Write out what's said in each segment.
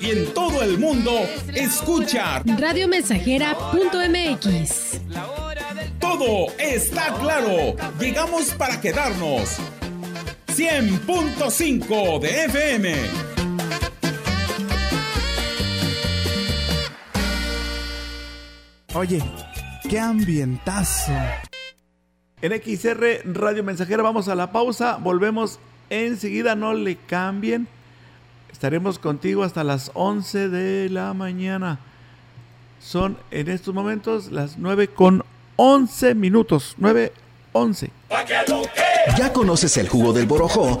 Y en todo el mundo, escucha radiomensajera.mx. Todo está claro. Llegamos para quedarnos. 100.5 de FM. Oye, qué ambientazo. En XR Radio Mensajera vamos a la pausa, volvemos enseguida, no le cambien. Estaremos contigo hasta las 11 de la mañana. Son en estos momentos las 9 con 11 minutos. 9, 11. ¿Ya conoces el jugo del Borojó?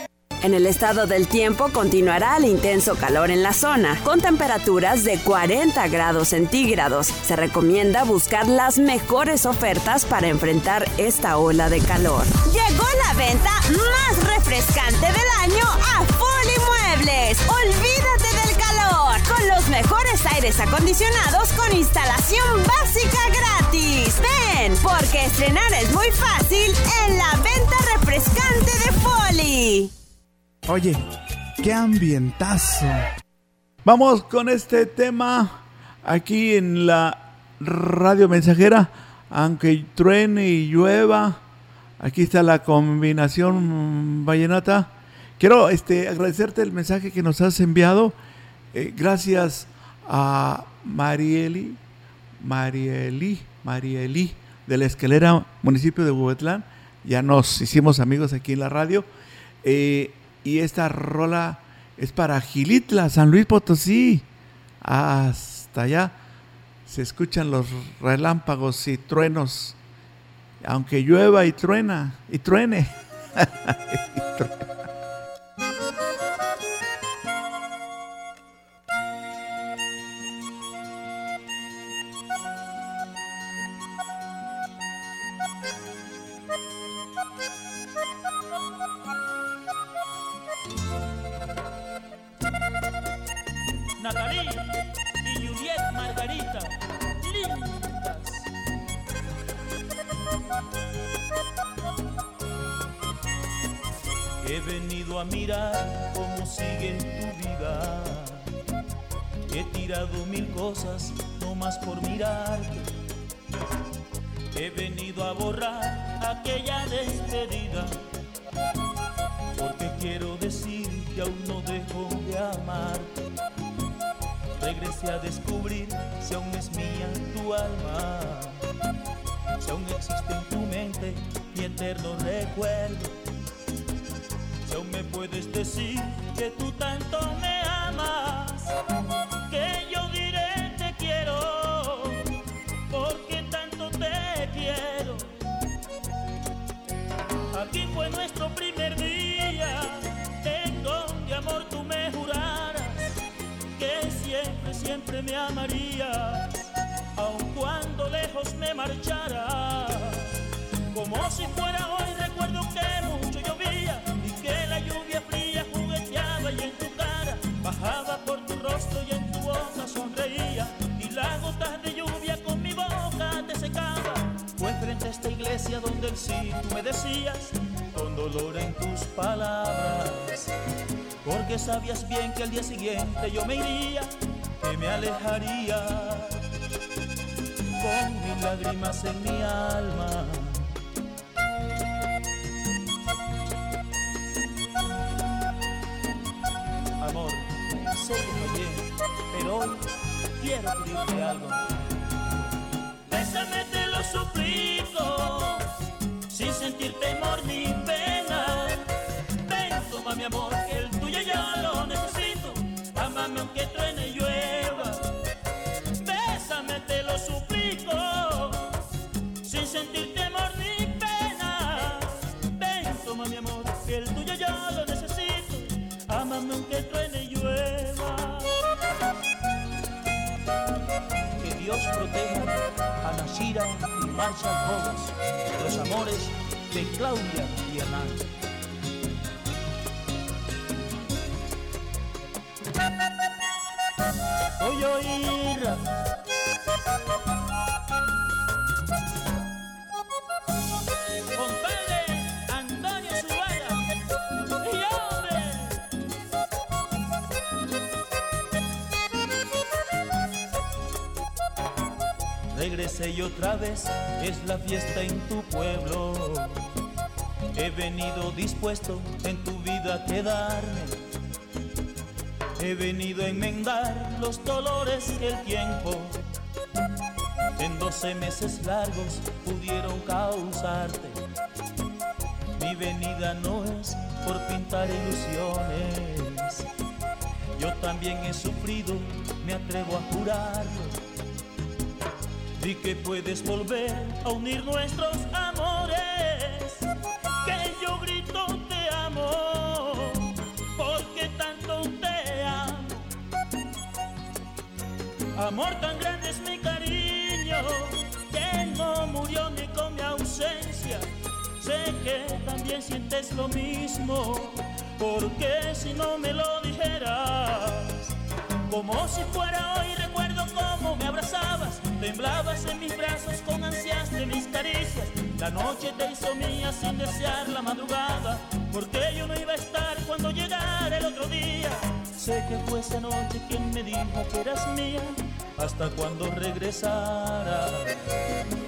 En el estado del tiempo continuará el intenso calor en la zona, con temperaturas de 40 grados centígrados. Se recomienda buscar las mejores ofertas para enfrentar esta ola de calor. Llegó la venta más refrescante del año a Foli Muebles. Olvídate del calor, con los mejores aires acondicionados con instalación básica gratis. Ven, porque estrenar es muy fácil en la venta refrescante de Foli. Oye, qué ambientazo. Vamos con este tema aquí en la radio mensajera. Aunque truene y llueva, aquí está la combinación vallenata. Quiero este, agradecerte el mensaje que nos has enviado. Eh, gracias a Marieli, Marieli, Marieli de la Escalera, municipio de Huetlán. Ya nos hicimos amigos aquí en la radio. Eh, y esta rola es para Gilitla, San Luis Potosí. Hasta allá se escuchan los relámpagos y truenos. Aunque llueva y truena, y truene. y truene. María, aun cuando lejos me marchara. Como si fuera hoy, recuerdo que mucho llovía y que la lluvia fría jugueteaba y en tu cara bajaba por tu rostro y en tu boca sonreía. Y las gotas de lluvia con mi boca te secaba. Fue frente a esta iglesia donde el sí tú me decías con dolor en tus palabras. Porque sabías bien que al día siguiente yo me iría que me alejaría con mis lágrimas en mi alma. Amor, sé que fallé, pero hoy quiero pedirte algo. Bésame, te lo suplico, sin sentir temor ni pena. Dios a Nashira y Marshall Rojas, los amores de Claudia y Hernán. Voy a oír Regresé y otra vez es la fiesta en tu pueblo. He venido dispuesto en tu vida a quedarme. He venido a enmendar los dolores que el tiempo en doce meses largos pudieron causarte. Mi venida no es por pintar ilusiones. Yo también he sufrido, me atrevo a jurarlo. Di que puedes volver a unir nuestros amores. Que yo grito te amo, porque tanto te amo. Amor tan grande es mi cariño, que no murió ni con mi ausencia. Sé que también sientes lo mismo, porque si no me lo dijeras, como si fuera hoy recuerdo cómo me abrazabas, temblabas en mis brazos con ansias de mis caricias. La noche te hizo mía sin desear la madrugada, porque yo no iba a estar cuando llegara el otro día. Sé que fue esa noche quien me dijo que eras mía, hasta cuando regresara.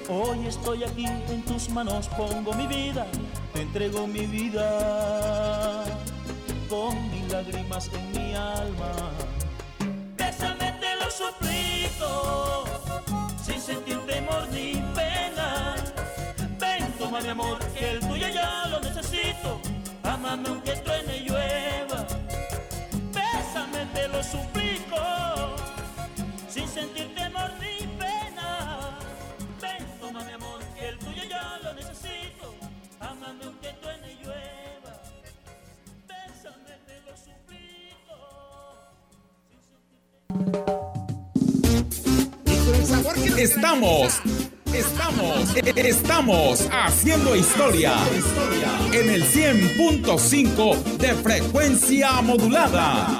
Hoy estoy aquí en tus manos, pongo mi vida, te entrego mi vida, con mis lágrimas en mi alma. Estamos, estamos, estamos haciendo historia en el 100.5 de frecuencia modulada.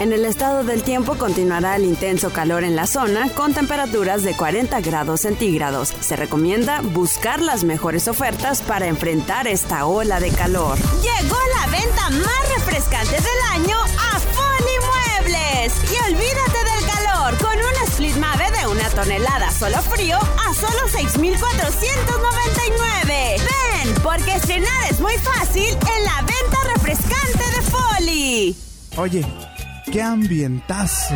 En el estado del tiempo continuará el intenso calor en la zona con temperaturas de 40 grados centígrados. Se recomienda buscar las mejores ofertas para enfrentar esta ola de calor. Llegó la venta más refrescante del año a Foli Muebles. Y olvídate del calor con un split Mave de una tonelada solo frío a solo 6,499. Ven, porque estrenar es muy fácil en la venta refrescante de Foli. Oye, qué ambientazo.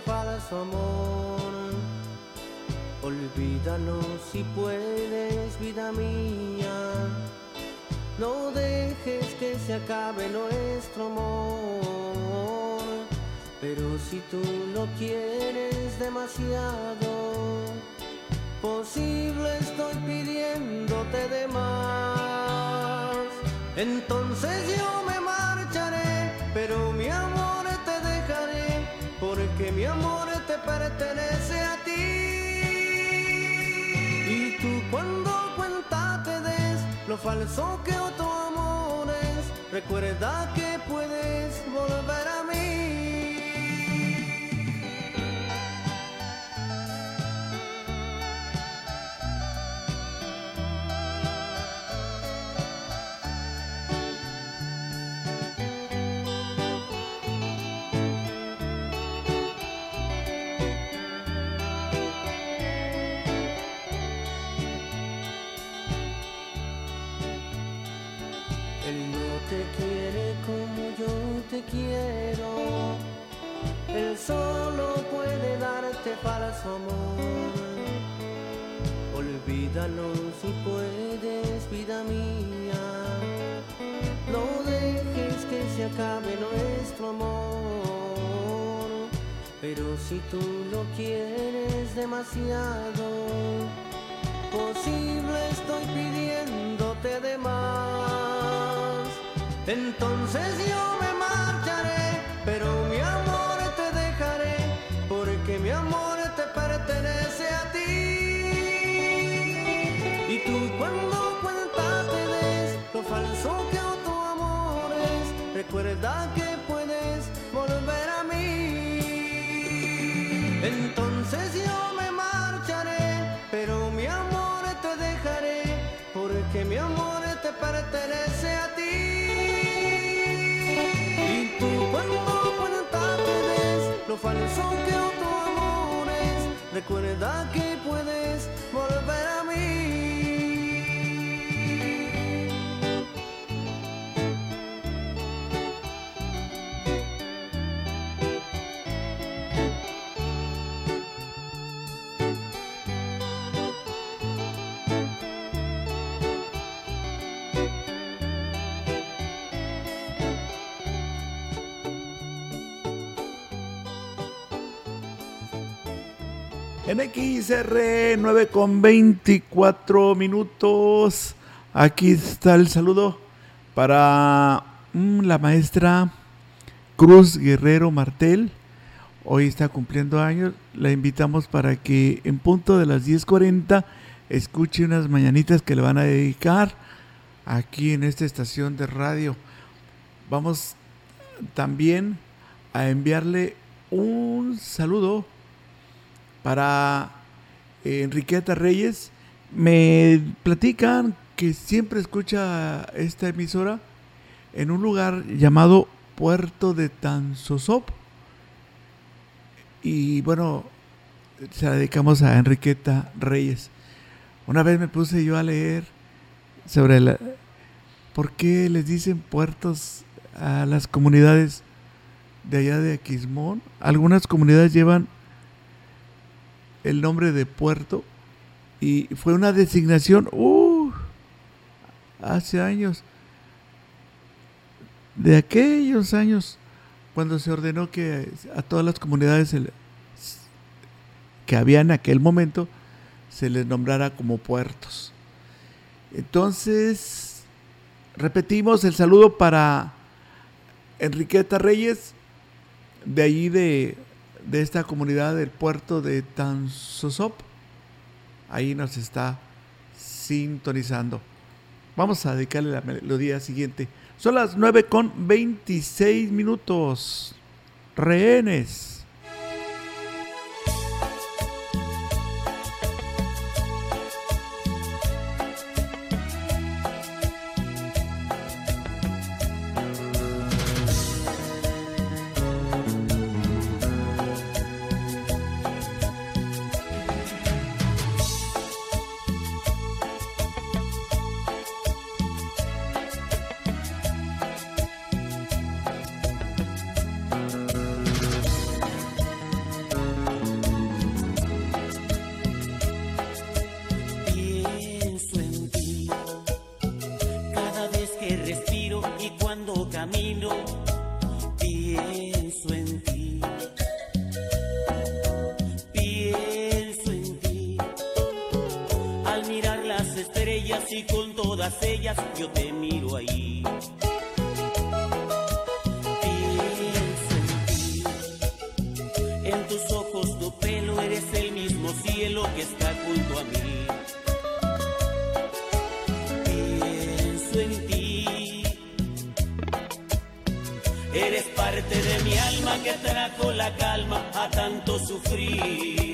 Falso amor. Olvídalo si puedes, vida mía. No dejes que se acabe nuestro amor. Pero si tú lo quieres demasiado, posible estoy pidiéndote de más. Entonces yo pertenece a ti. Y tú cuando cuenta te des lo falso que otro amor es, recuerda que puedes volver a quiero. Él solo puede darte falso amor. Olvídalo si puedes, vida mía. No dejes que se acabe nuestro amor. Pero si tú lo quieres demasiado, posible estoy pidiéndote de más. Entonces yo pero mi amor te dejaré, porque mi amor te pertenece a ti. Y tú cuando cuenta te des lo falso que tu amor es, recuerda que puedes volver a mí. Entonces yo me marcharé, pero mi amor te dejaré, porque mi amor te pertenece falso que tu amor es, recuerda que puedes volver a En XR 9 con 24 minutos. Aquí está el saludo para mm, la maestra Cruz Guerrero Martel. Hoy está cumpliendo años. La invitamos para que en punto de las 10.40 escuche unas mañanitas que le van a dedicar aquí en esta estación de radio. Vamos también a enviarle un saludo para eh, Enriqueta Reyes. Me platican que siempre escucha esta emisora en un lugar llamado Puerto de Tanzosop. Y bueno, se la dedicamos a Enriqueta Reyes. Una vez me puse yo a leer sobre por qué les dicen puertos a las comunidades de allá de Aquismón. Algunas comunidades llevan el nombre de puerto y fue una designación uh, hace años, de aquellos años, cuando se ordenó que a todas las comunidades que había en aquel momento se les nombrara como puertos. Entonces, repetimos el saludo para Enriqueta Reyes de allí de, de esta comunidad del puerto de Tansosop. Ahí nos está sintonizando. Vamos a dedicarle la melodía siguiente. Son las 9 con 26 minutos. Rehenes. y con todas ellas yo te miro ahí. Pienso en ti, en tus ojos, tu pelo, eres el mismo cielo que está junto a mí. Pienso en ti, eres parte de mi alma que trajo la calma a tanto sufrir.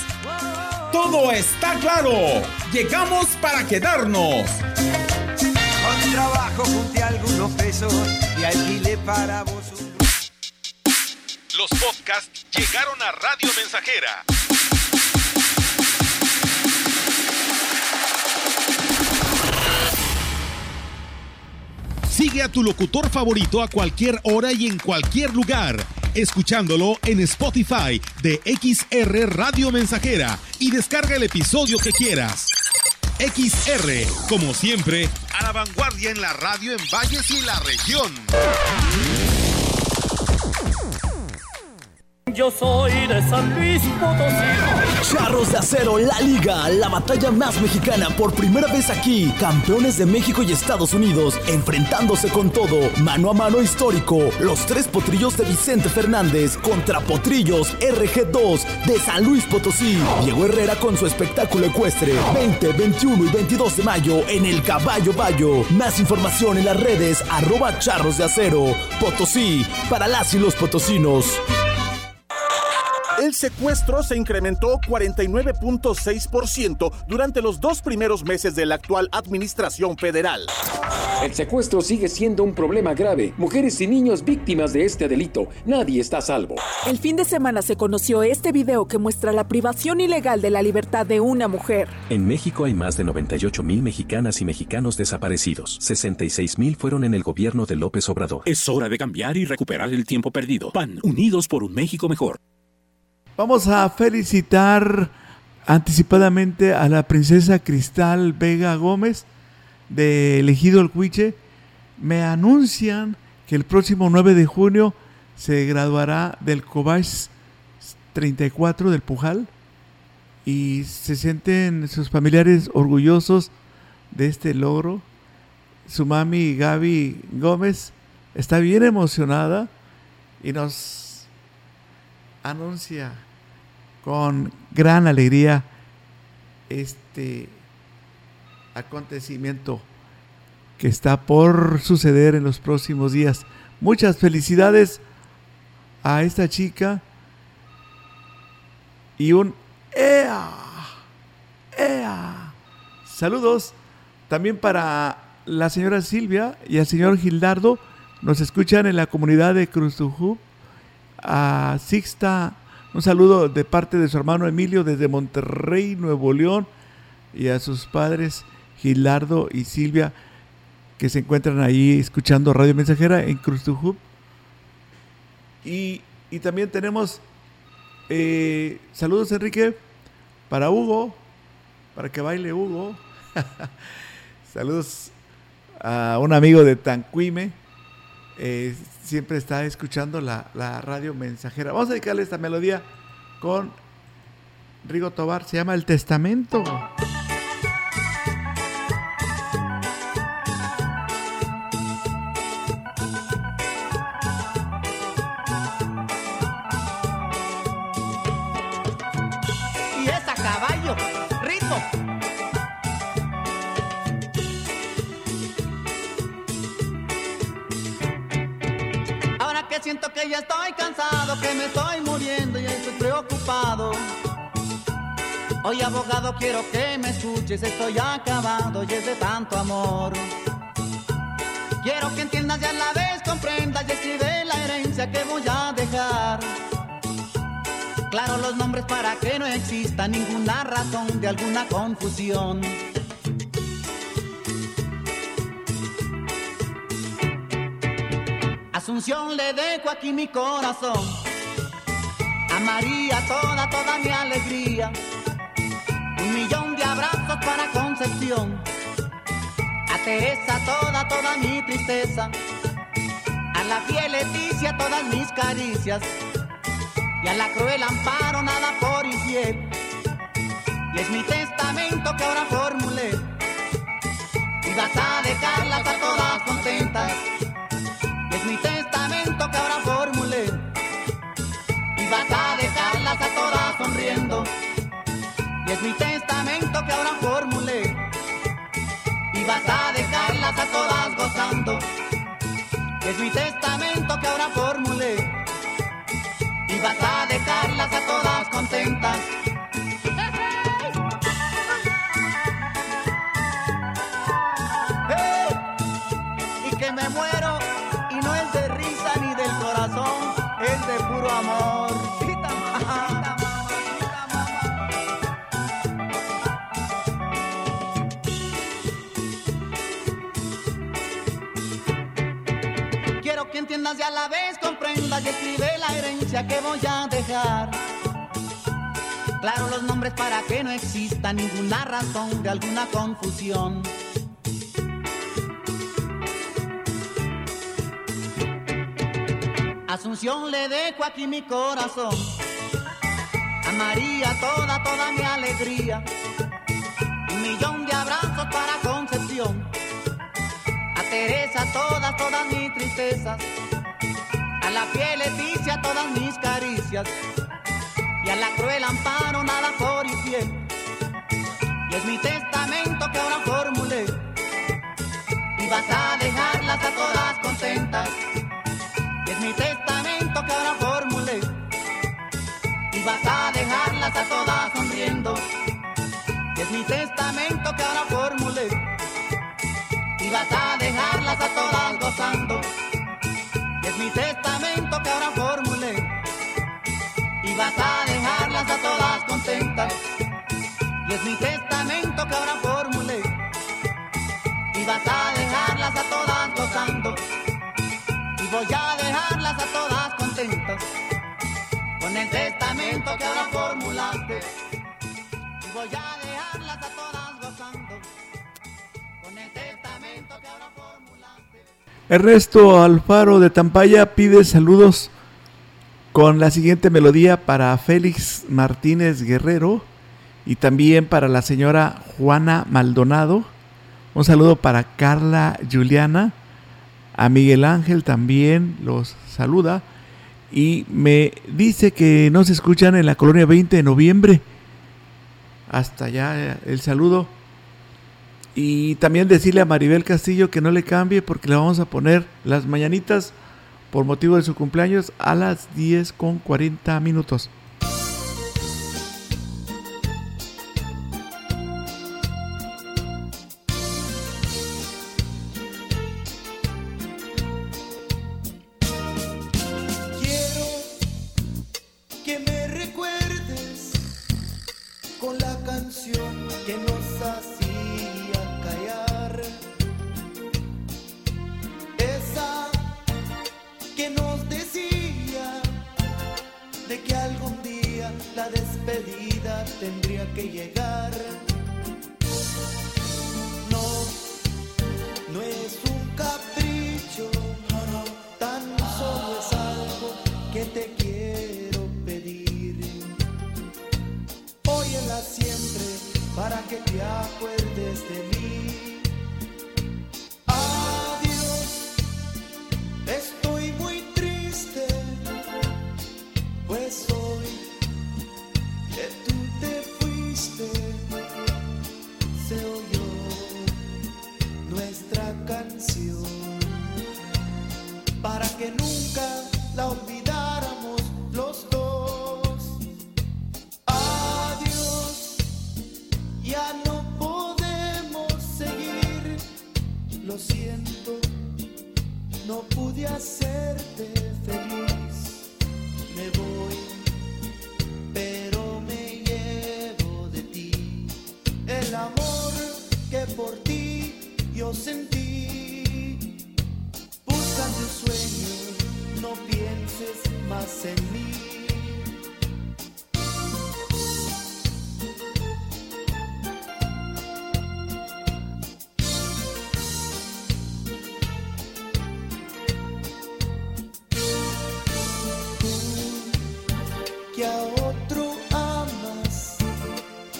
Todo está claro. Llegamos para quedarnos. Con trabajo junté algunos pesos y alquilé para vos Los podcasts llegaron a Radio Mensajera Sigue a tu locutor favorito a cualquier hora y en cualquier lugar, escuchándolo en Spotify de XR Radio Mensajera y descarga el episodio que quieras. XR, como siempre, a la vanguardia en la radio en Valles y la región. Yo soy de San Luis Potosí. Charros de Acero, la liga, la batalla más mexicana por primera vez aquí. Campeones de México y Estados Unidos, enfrentándose con todo, mano a mano histórico. Los tres potrillos de Vicente Fernández contra potrillos RG2 de San Luis Potosí. Diego Herrera con su espectáculo ecuestre. 20, 21 y 22 de mayo en el Caballo Bayo. Más información en las redes arroba charros de acero. Potosí, para las y los potosinos. El secuestro se incrementó 49.6% durante los dos primeros meses de la actual administración federal. El secuestro sigue siendo un problema grave. Mujeres y niños víctimas de este delito. Nadie está a salvo. El fin de semana se conoció este video que muestra la privación ilegal de la libertad de una mujer. En México hay más de 98 mil mexicanas y mexicanos desaparecidos. 66 mil fueron en el gobierno de López Obrador. Es hora de cambiar y recuperar el tiempo perdido. PAN, unidos por un México mejor. Vamos a felicitar anticipadamente a la princesa Cristal Vega Gómez de Elegido el Cuiche. Me anuncian que el próximo 9 de junio se graduará del Cobach 34 del Pujal y se sienten sus familiares orgullosos de este logro. Su mami Gaby Gómez está bien emocionada y nos anuncia con gran alegría este acontecimiento que está por suceder en los próximos días. Muchas felicidades a esta chica y un ¡Ea! ¡Ea! Saludos también para la señora Silvia y al señor Gildardo. Nos escuchan en la comunidad de Cruzujú. A Sixta un saludo de parte de su hermano Emilio desde Monterrey, Nuevo León, y a sus padres Gilardo y Silvia, que se encuentran ahí escuchando Radio Mensajera en Cruz Y, y también tenemos eh, saludos, Enrique, para Hugo, para que baile Hugo. saludos a un amigo de Tanquime. Eh, siempre está escuchando la, la, radio mensajera. Vamos a dedicarle esta melodía con Rigo Tobar, se llama El Testamento. Quiero que me escuches, estoy acabado y es de tanto amor. Quiero que entiendas y a la vez comprendas y escribe la herencia que voy a dejar. Claro los nombres para que no exista ninguna razón de alguna confusión. Asunción le dejo aquí mi corazón. A María toda, toda mi alegría. Abrazos para Concepción. A Teresa toda, toda mi tristeza. A la fiel Leticia todas mis caricias. Y a la cruel Amparo nada por infiel. Y es mi testamento que ahora formulé. Y vas a dejarlas a todas contentas Y es mi testamento que ahora formulé. Y vas a dejarlas a todas contentas. Y que me muero no es de risa ni del corazón, es de puro amor. Y a la vez comprendas y escribe la herencia que voy a dejar. Aclaro los nombres para que no exista ninguna razón de alguna confusión. Asunción le dejo aquí mi corazón. A María toda, toda mi alegría. Un millón de abrazos para Concepción. A Teresa todas, todas mis tristezas. A la piel Leticia todas mis caricias. Y a la cruel amparo nada por y fiel. Y es mi testamento que ahora formulé. Y vas a dejarlas a todas contentas. Y es mi testamento que ahora formulé. Y vas a dejarlas a todas ahora formulé. Y vas a dejarlas a todas contentas. Y es mi testamento que ahora formulé. Y vas a dejarlas a todas gozando. Y voy a dejarlas a todas contentas. Con el testamento que ahora formulaste. Y voy a Ernesto Alfaro de Tampaya pide saludos con la siguiente melodía para Félix Martínez Guerrero y también para la señora Juana Maldonado. Un saludo para Carla Juliana. A Miguel Ángel también los saluda. Y me dice que nos escuchan en la colonia 20 de noviembre. Hasta allá el saludo. Y también decirle a Maribel Castillo que no le cambie porque le vamos a poner las mañanitas por motivo de su cumpleaños a las 10 con 40 minutos. La despedida tendría que llegar. No, no es un capricho, tan solo es algo que te quiero pedir. Óyela siempre para que te acuerdes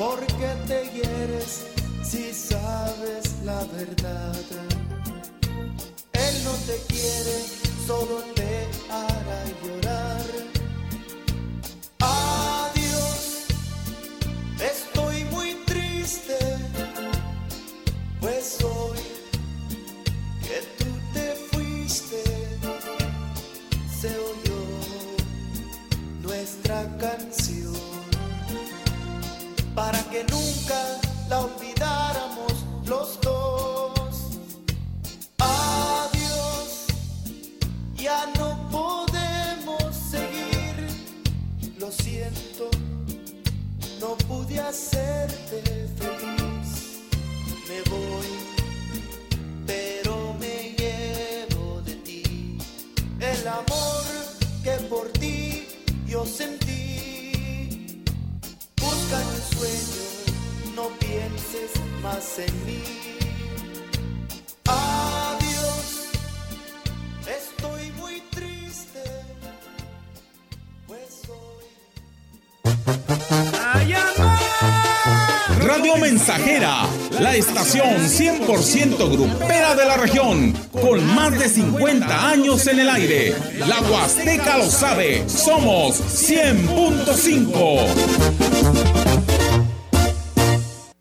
porque te hieres si sabes la verdad. Él no te quiere, solo te hará llorar. Sueño, no pienses más en mí. Adiós, estoy muy triste, pues soy. Radio Mensajera, la estación 100% grupera de la región, con más de 50 años en el aire. La Huasteca lo sabe, somos 100.5.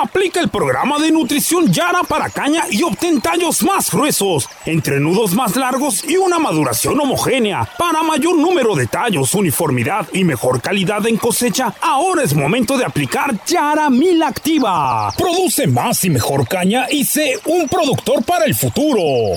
Aplica el programa de nutrición Yara para caña y obtén tallos más gruesos, entrenudos más largos y una maduración homogénea. Para mayor número de tallos, uniformidad y mejor calidad en cosecha, ahora es momento de aplicar Yara Mil Activa. Produce más y mejor caña y sé un productor para el futuro.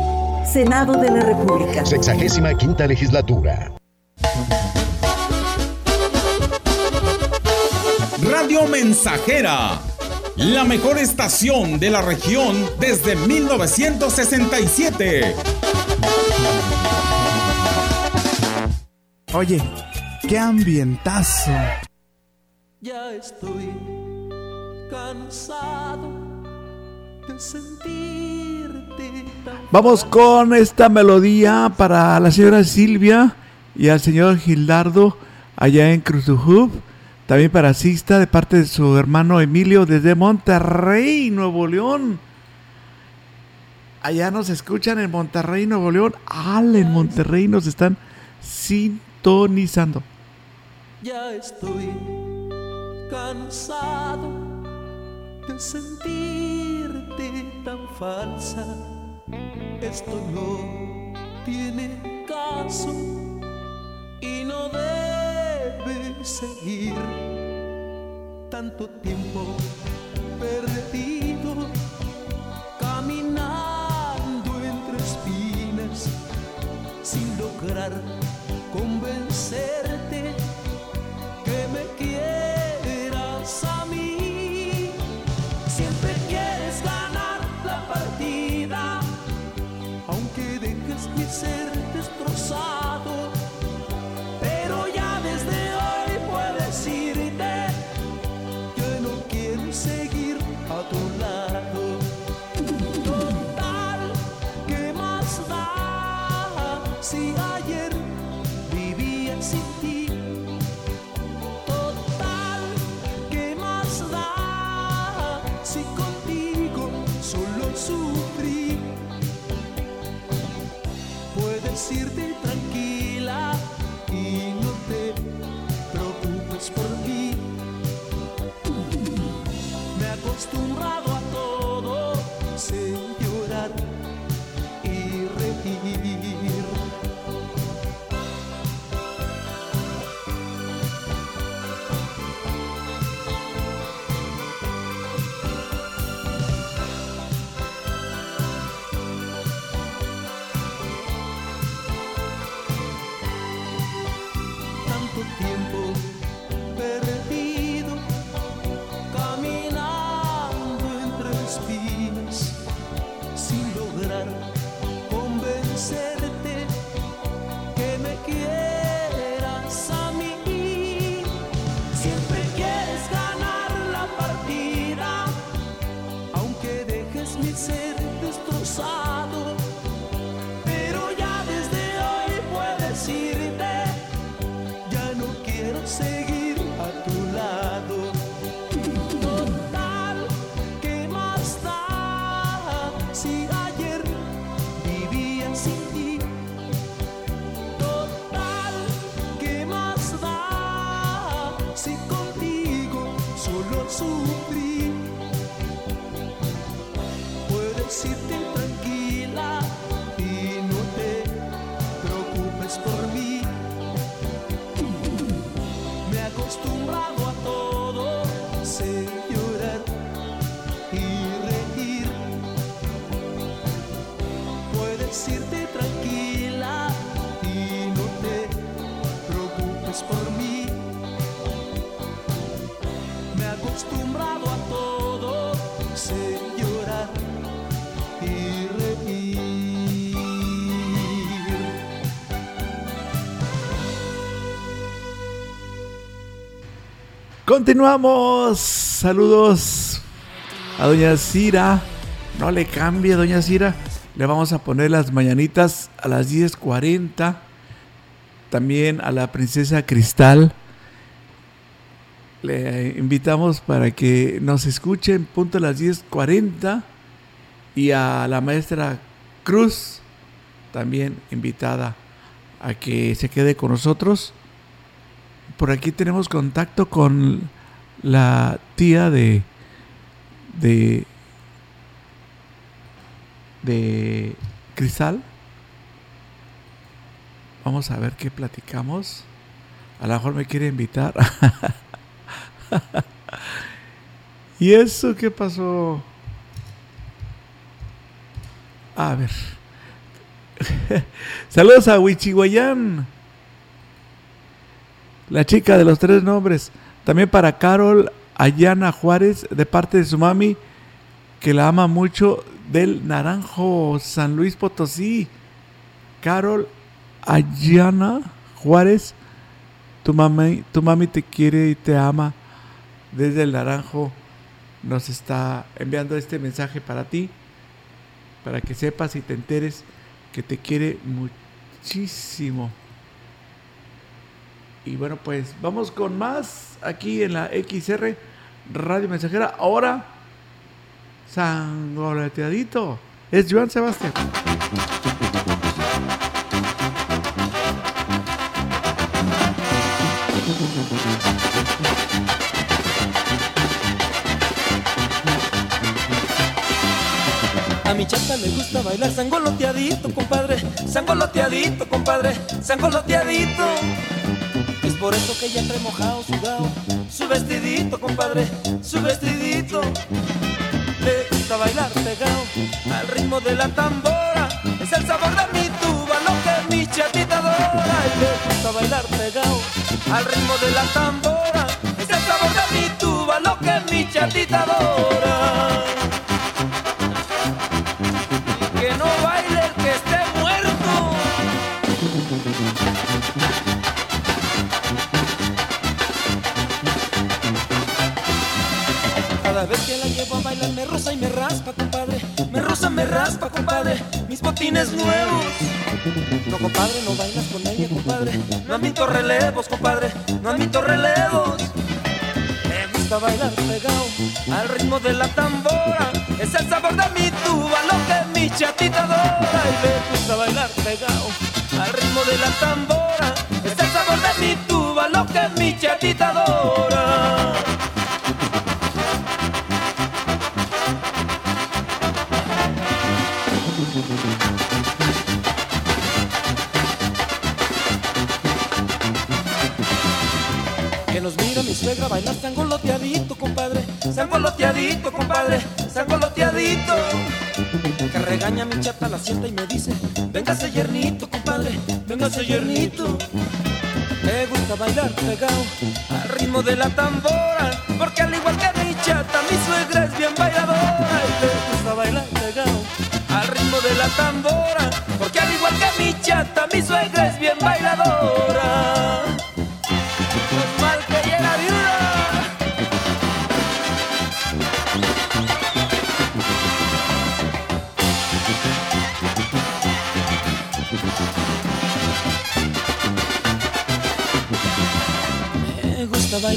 Senado de la República. Sexagésima quinta legislatura. Radio Mensajera, la mejor estación de la región desde 1967. Oye, qué ambientazo. Ya estoy cansado de sentirte tan Vamos con esta melodía para la señora Silvia y al señor Gildardo allá en Cruzujub. También para Sista de parte de su hermano Emilio desde Monterrey, Nuevo León. Allá nos escuchan en Monterrey, Nuevo León. Al en Monterrey nos están sintonizando. Ya estoy cansado de sentirte tan falsa. Esto no tiene caso y no debe seguir tanto tiempo perdido caminando entre espinas sin lograr convencerte que me quieras a mí. Me decirte tranquila y no te preocupes por mí. Me he acostumbrado a todo, sé llorar y reír. Continuamos, saludos a doña Cira. No le cambie, doña Cira. Le vamos a poner las mañanitas a las 10.40. También a la princesa Cristal. Le invitamos para que nos escuchen punto a las 10.40. Y a la maestra Cruz, también invitada a que se quede con nosotros. Por aquí tenemos contacto con la tía de de de Cristal. Vamos a ver qué platicamos. A lo mejor me quiere invitar. ¿Y eso qué pasó? A ver. Saludos a Wichihuayán. La chica de los tres nombres. También para Carol Ayana Juárez, de parte de su mami, que la ama mucho, del Naranjo, San Luis Potosí. Carol Ayana Juárez, tu mami, tu mami te quiere y te ama. Desde el Naranjo nos está enviando este mensaje para ti, para que sepas y te enteres que te quiere muchísimo. Y bueno, pues vamos con más aquí en la XR Radio Mensajera. Ahora, sangoleteadito. Es Joan Sebastián. A mi chata le gusta bailar sangoloteadito, compadre, sangoloteadito, compadre, sangoloteadito. Es por eso que ella trae mojado, sudado, su vestidito, compadre, su vestidito. Le gusta bailar pegado al ritmo de la tambora. Es el sabor de mi tuba, lo que mi chatita adora. Y le gusta bailar pegado al ritmo de la tambora. Es el sabor de mi tuba, lo que mi chatita. Rosa y me raspa, compadre. Me rosa, me raspa, compadre. Mis botines nuevos. No, compadre, no bailas con ella, compadre. No admito relevos, compadre. No admito relevos. Me gusta bailar pegado al ritmo de la tambora. Es el sabor de mi tuba, lo que mi chatita adora. Y me gusta bailar pegado al ritmo de la tambora. Sangoloteadito, compadre. Sangoloteadito. Que regaña mi chata, la sienta y me dice: Véngase yernito, compadre. Véngase yernito. Me gusta bailar pegado al ritmo de la tambora. Porque al igual que mi chata, mi suegra es bien bailadora. Y me gusta bailar pegado al ritmo de la tambora.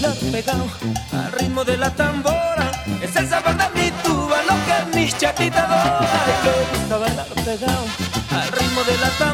Bailar pegado al ritmo de la tambora. Es el sabor de mi tuba, lo que mis chatitas adora. Y me gusta bailar pegado al ritmo de la tambora.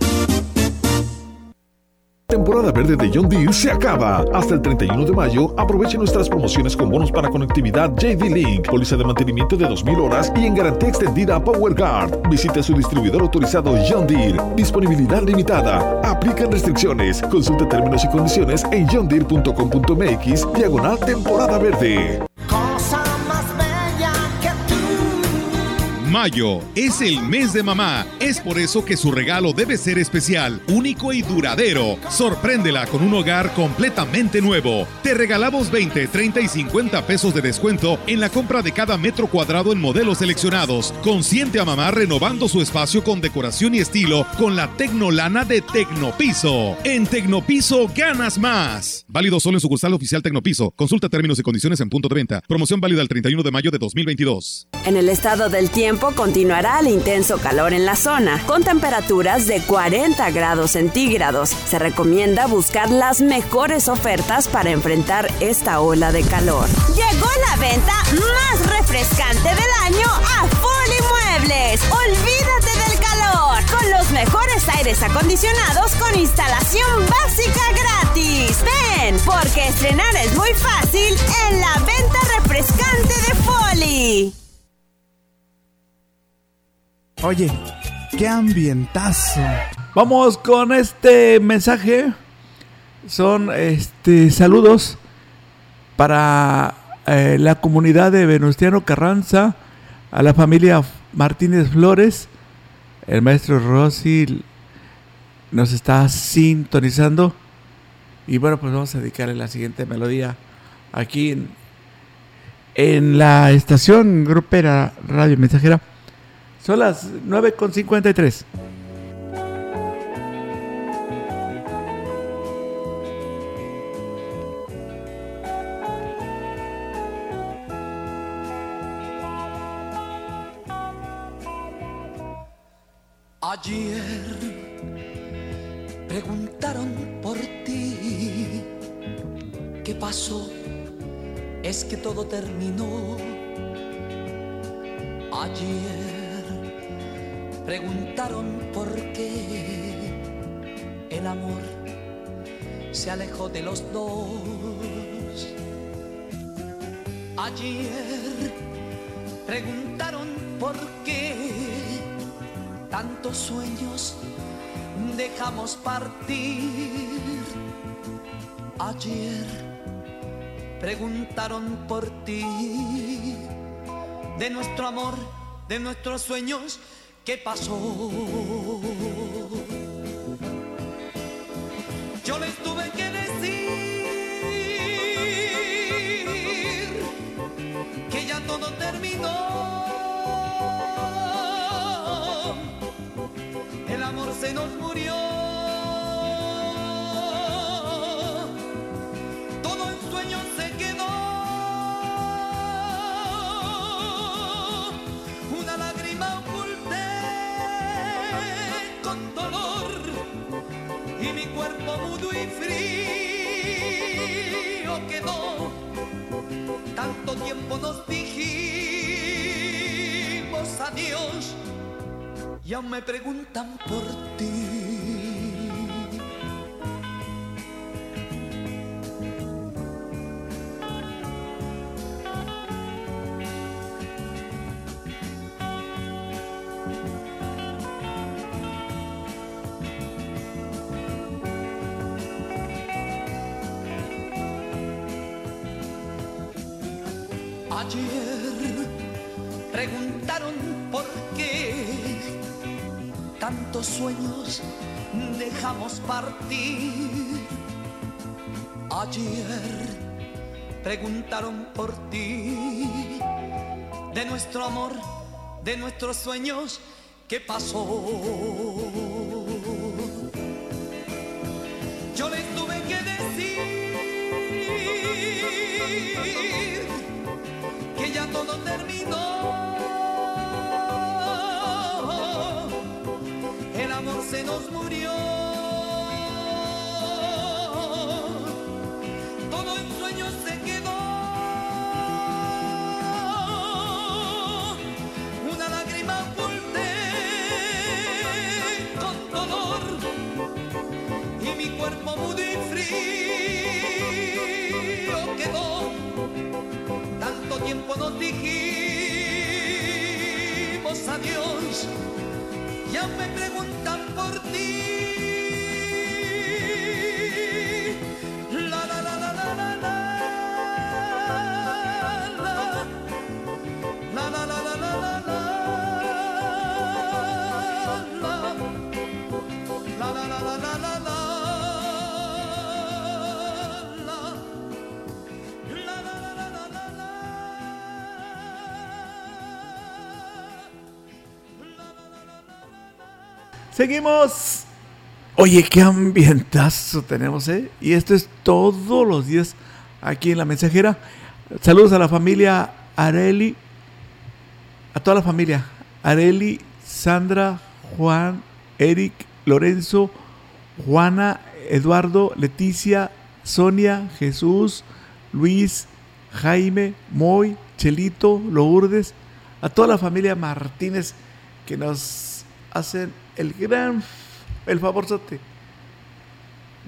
Temporada verde de John Deere se acaba. Hasta el 31 de mayo, aproveche nuestras promociones con bonos para conectividad JD Link, póliza de mantenimiento de 2.000 horas y en garantía extendida PowerGuard. Visite su distribuidor autorizado John Deere. Disponibilidad limitada. Aplican restricciones. Consulte términos y condiciones en johndeere.com.mx diagonal temporada verde. Mayo es el mes de mamá. Es por eso que su regalo debe ser especial, único y duradero. Sorpréndela con un hogar completamente nuevo. Te regalamos 20, 30 y 50 pesos de descuento en la compra de cada metro cuadrado en modelos seleccionados. Consiente a mamá renovando su espacio con decoración y estilo con la Tecnolana de Tecnopiso. En Tecnopiso ganas más. Válido solo en sucursal oficial Tecnopiso. Consulta términos y condiciones en punto de venta. Promoción válida el 31 de mayo de 2022. En el estado del tiempo continuará el intenso calor en la zona, con temperaturas de 40 grados centígrados. Se recomienda buscar las mejores ofertas para enfrentar esta ola de calor. Llegó la venta más refrescante del año a Foli Muebles. Olvídate del calor con los mejores aires acondicionados con instalación básica gratis. Ven, porque estrenar es muy fácil en la venta refrescante de Foli. Oye, qué ambientazo. Vamos con este mensaje. Son este saludos para eh, la comunidad de Venustiano Carranza, a la familia Martínez Flores. El maestro Rossi nos está sintonizando. Y bueno, pues vamos a dedicarle la siguiente melodía aquí en, en la estación grupera Radio Mensajera. Son las 9.53. Ayer preguntaron por ti. ¿Qué pasó? Es que todo terminó. Ayer preguntaron por qué el amor se alejó de los dos. Ayer preguntaron por qué tantos sueños dejamos partir. Ayer preguntaron por ti, de nuestro amor, de nuestros sueños, ¿qué pasó? Yo les tuve que decir que ya todo terminó. Tanto tiempo nos dijimos adiós y aún me preguntan por ti. Dejamos partir. Ayer preguntaron por ti, de nuestro amor, de nuestros sueños, ¿qué pasó? Yo les tuve que decir que ya todo terminó. El amor se nos murió. Cuando dijimos adiós, ya me preguntan por ti. Seguimos. Oye, qué ambientazo tenemos, ¿eh? Y esto es todos los días aquí en La Mensajera. Saludos a la familia Areli, a toda la familia. Areli, Sandra, Juan, Eric, Lorenzo, Juana, Eduardo, Leticia, Sonia, Jesús, Luis, Jaime, Moy, Chelito, Lourdes, a toda la familia Martínez que nos hacen el gran, el favorzote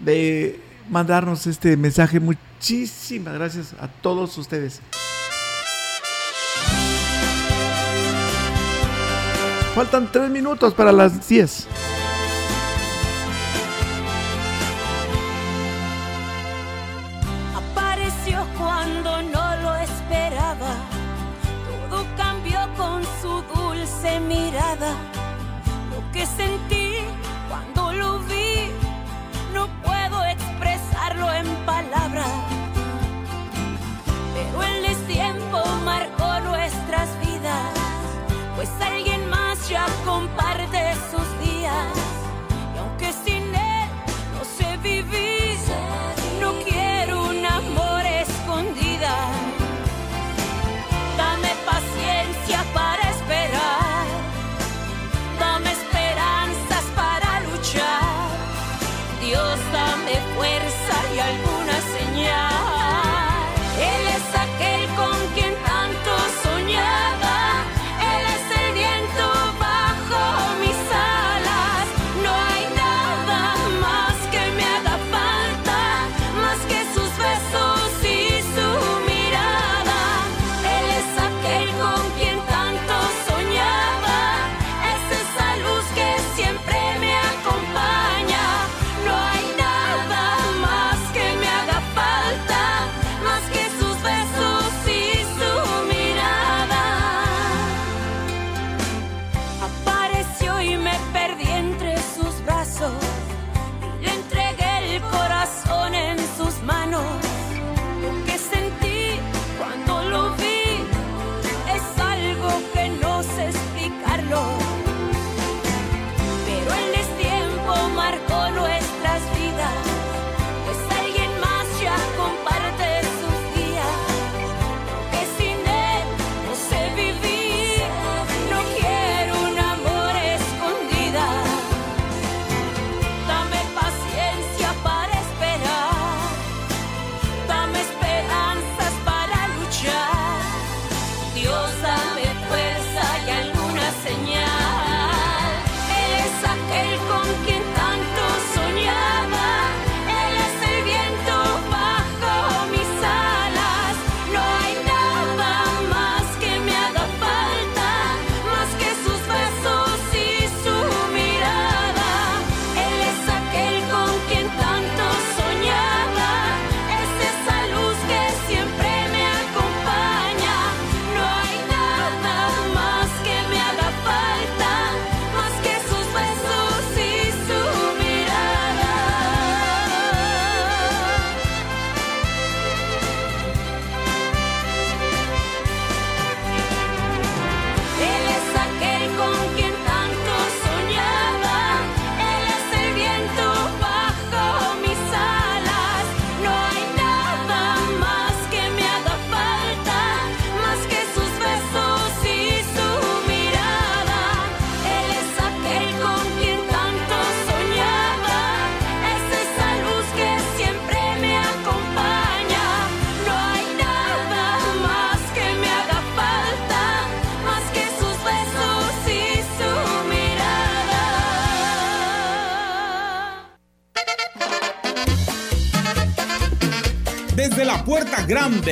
de mandarnos este mensaje. Muchísimas gracias a todos ustedes. Faltan tres minutos para las 10.